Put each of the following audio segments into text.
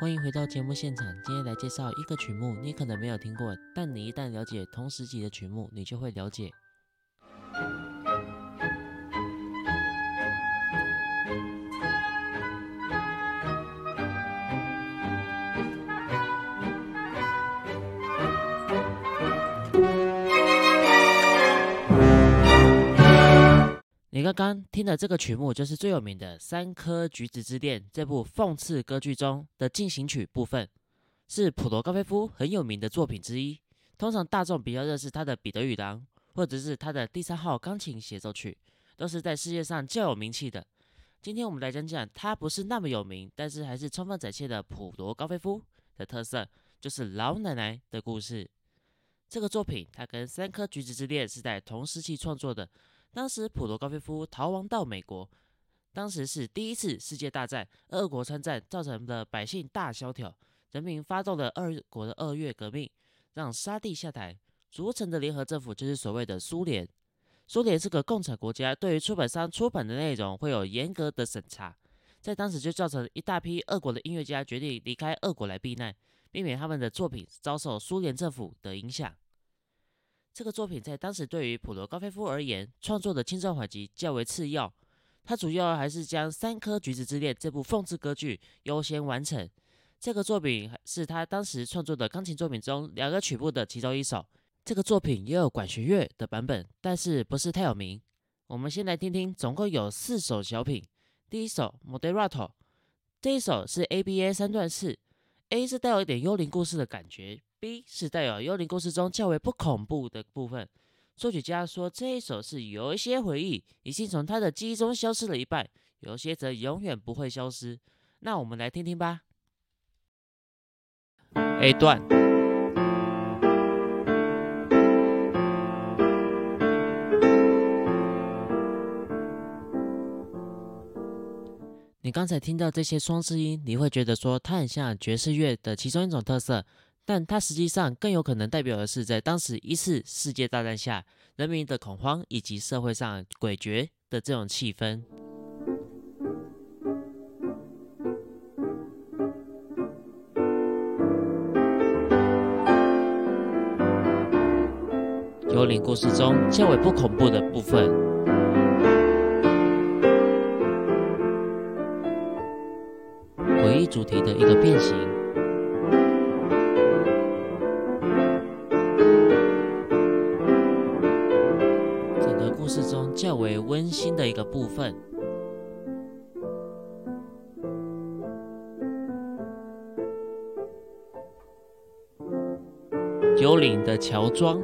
欢迎回到节目现场。今天来介绍一个曲目，你可能没有听过，但你一旦了解同时级的曲目，你就会了解。你刚刚听的这个曲目，就是最有名的《三颗橘子之恋》这部讽刺歌剧中的进行曲部分，是普罗高菲夫很有名的作品之一。通常大众比较认识他的《彼得与狼》，或者是他的第三号钢琴协奏曲，都是在世界上较有名气的。今天我们来讲讲他不是那么有名，但是还是充分展现了普罗高菲夫的特色，就是老奶奶的故事。这个作品，它跟《三颗橘子之恋》是在同时期创作的。当时普罗高菲夫逃亡到美国，当时是第一次世界大战，俄国参战造成了百姓大萧条，人民发动了二国的二月革命，让沙帝下台，组成的联合政府就是所谓的苏联。苏联是个共产国家，对于出版商出版的内容会有严格的审查，在当时就造成一大批俄国的音乐家决定离开俄国来避难，避免他们的作品遭受苏联政府的影响。这个作品在当时对于普罗高菲夫而言，创作的轻重缓急较为次要。他主要还是将《三颗橘子之恋》这部讽刺歌剧优先完成。这个作品是他当时创作的钢琴作品中两个曲目的其中一首。这个作品也有管弦乐的版本，但是不是太有名。我们先来听听，总共有四首小品。第一首《Moderato》，这一首是 ABA 三段式，A 是带有一点幽灵故事的感觉。B 是带有幽灵故事中较为不恐怖的部分。作曲家说这一首是有一些回忆已经从他的记忆中消失了一半，有些则永远不会消失。那我们来听听吧。A 段，你刚才听到这些双声音，你会觉得说它很像爵士乐的其中一种特色。但它实际上更有可能代表的是，在当时一次世界大战下，人民的恐慌以及社会上诡谲的这种气氛。幽灵故事中较为不恐怖的部分，主题的一个变形。整个故事中较为温馨的一个部分，幽灵的乔装，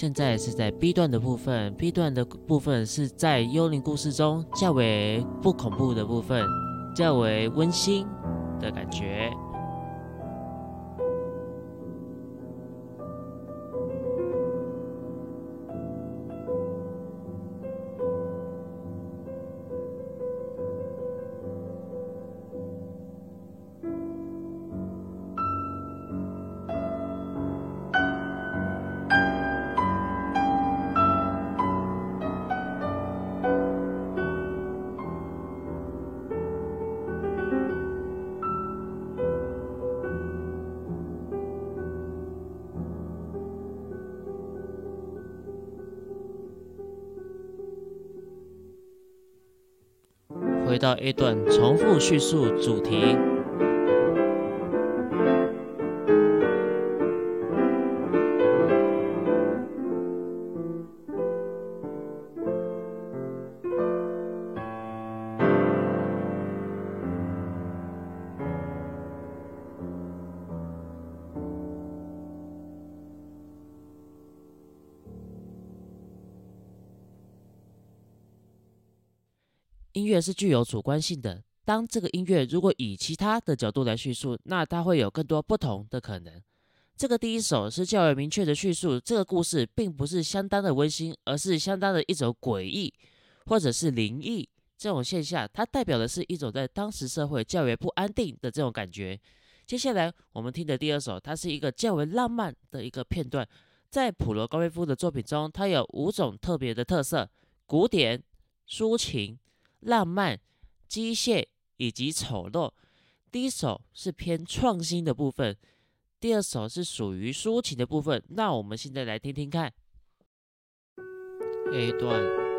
现在是在 B 段的部分，B 段的部分是在幽灵故事中较为不恐怖的部分，较为温馨的感觉。到一段，重复叙述主题。乐是具有主观性的。当这个音乐如果以其他的角度来叙述，那它会有更多不同的可能。这个第一首是较为明确的叙述，这个故事并不是相当的温馨，而是相当的一种诡异或者是灵异这种现象，它代表的是一种在当时社会较为不安定的这种感觉。接下来我们听的第二首，它是一个较为浪漫的一个片段。在普罗高菲夫的作品中，它有五种特别的特色：古典、抒情、浪漫、机械以及丑陋。第一首是偏创新的部分，第二首是属于抒情的部分。那我们现在来听听看 A 段。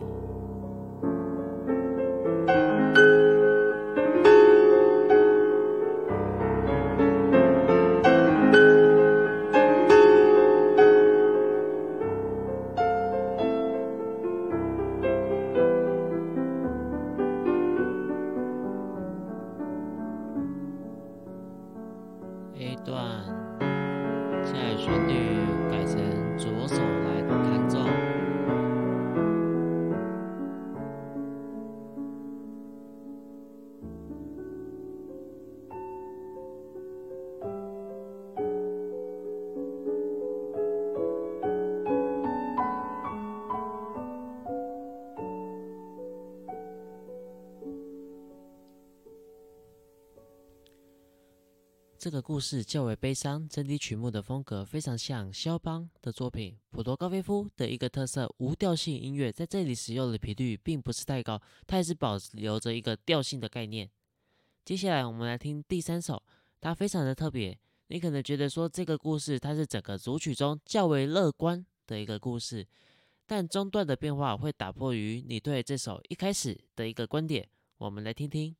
Bye. 这个故事较为悲伤，整体曲目的风格非常像肖邦的作品。普罗高菲夫的一个特色，无调性音乐在这里使用的频率并不是太高，它也是保留着一个调性的概念。接下来我们来听第三首，它非常的特别。你可能觉得说这个故事它是整个组曲中较为乐观的一个故事，但中段的变化会打破于你对这首一开始的一个观点。我们来听听。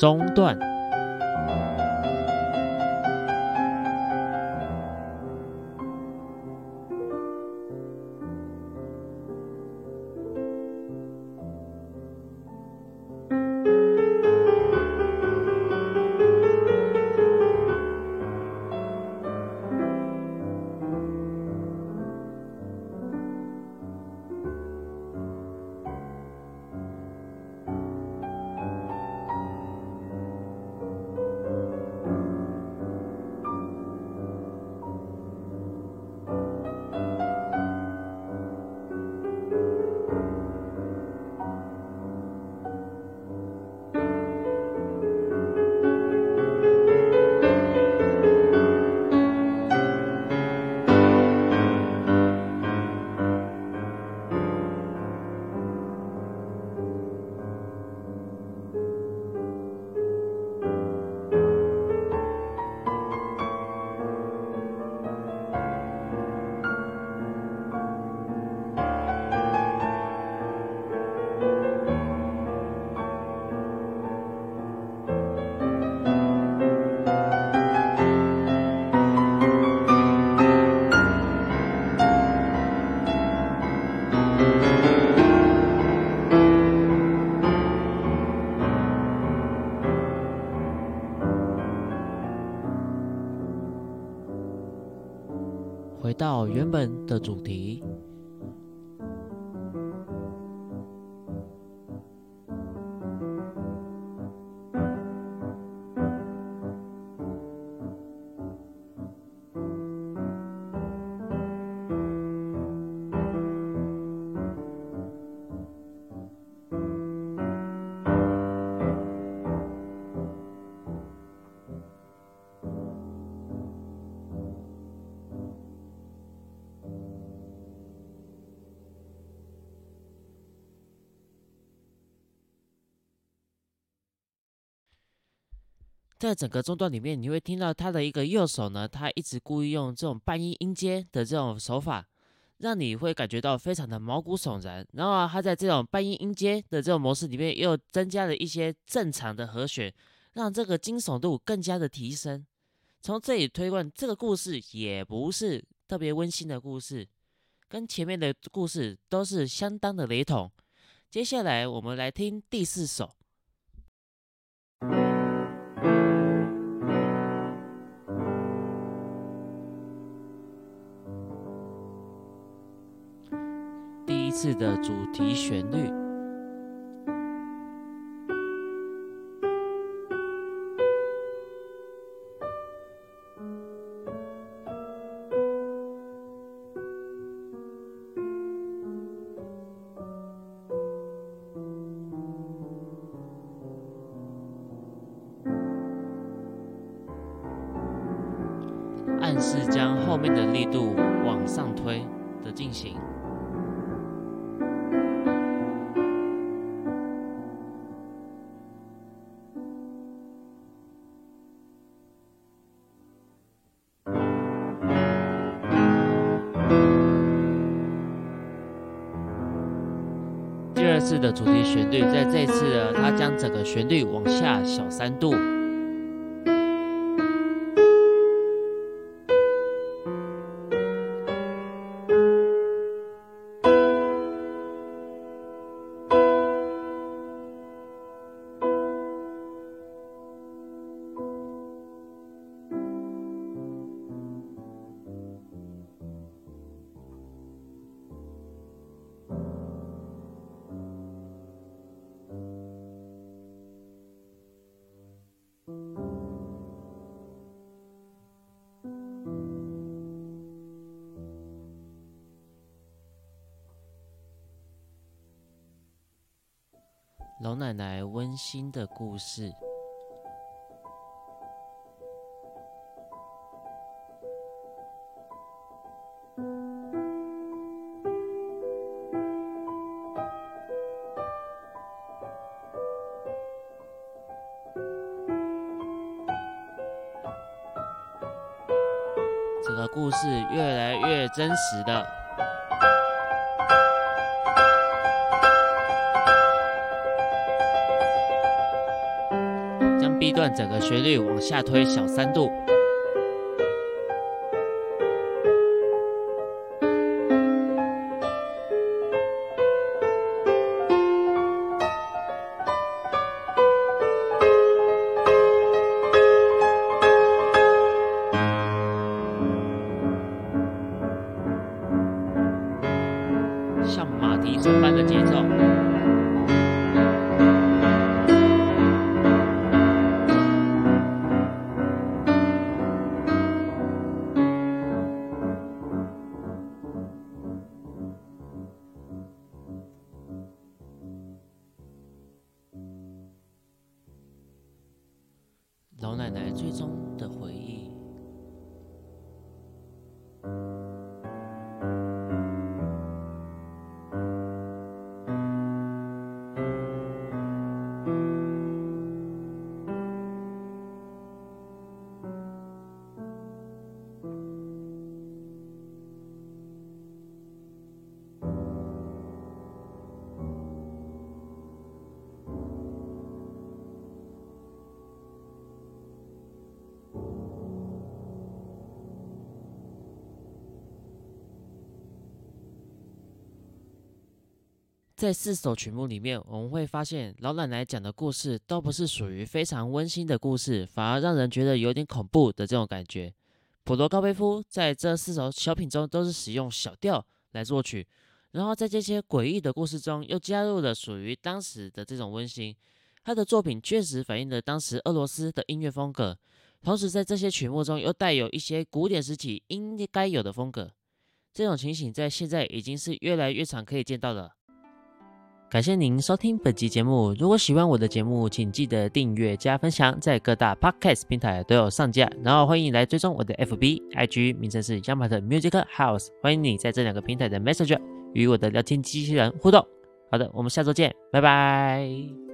中断。的主题。在整个中段里面，你会听到他的一个右手呢，他一直故意用这种半音音阶的这种手法，让你会感觉到非常的毛骨悚然。然后啊，他在这种半音音阶的这种模式里面，又增加了一些正常的和弦，让这个惊悚度更加的提升。从这里推断，这个故事也不是特别温馨的故事，跟前面的故事都是相当的雷同。接下来我们来听第四首。次的主题旋律。暗示将后面的力度往上推的进行。次的主题旋律，在这次呢，它将整个旋律往下小三度。老奶奶温馨的故事。这个故事越来越真实的。一段整个旋律往下推小三度。奶奶最终的回忆。在四首曲目里面，我们会发现老奶奶讲的故事都不是属于非常温馨的故事，反而让人觉得有点恐怖的这种感觉。普罗高菲夫在这四首小品中都是使用小调来作曲，然后在这些诡异的故事中又加入了属于当时的这种温馨。他的作品确实反映了当时俄罗斯的音乐风格，同时在这些曲目中又带有一些古典时期应该有的风格。这种情形在现在已经是越来越常可以见到了。感谢您收听本集节目。如果喜欢我的节目，请记得订阅加分享，在各大 podcast 平台都有上架。然后欢迎来追踪我的 FB、IG，名称是 Yamart Music House。欢迎你在这两个平台的 Messenger 与我的聊天机器人互动。好的，我们下周见，拜拜。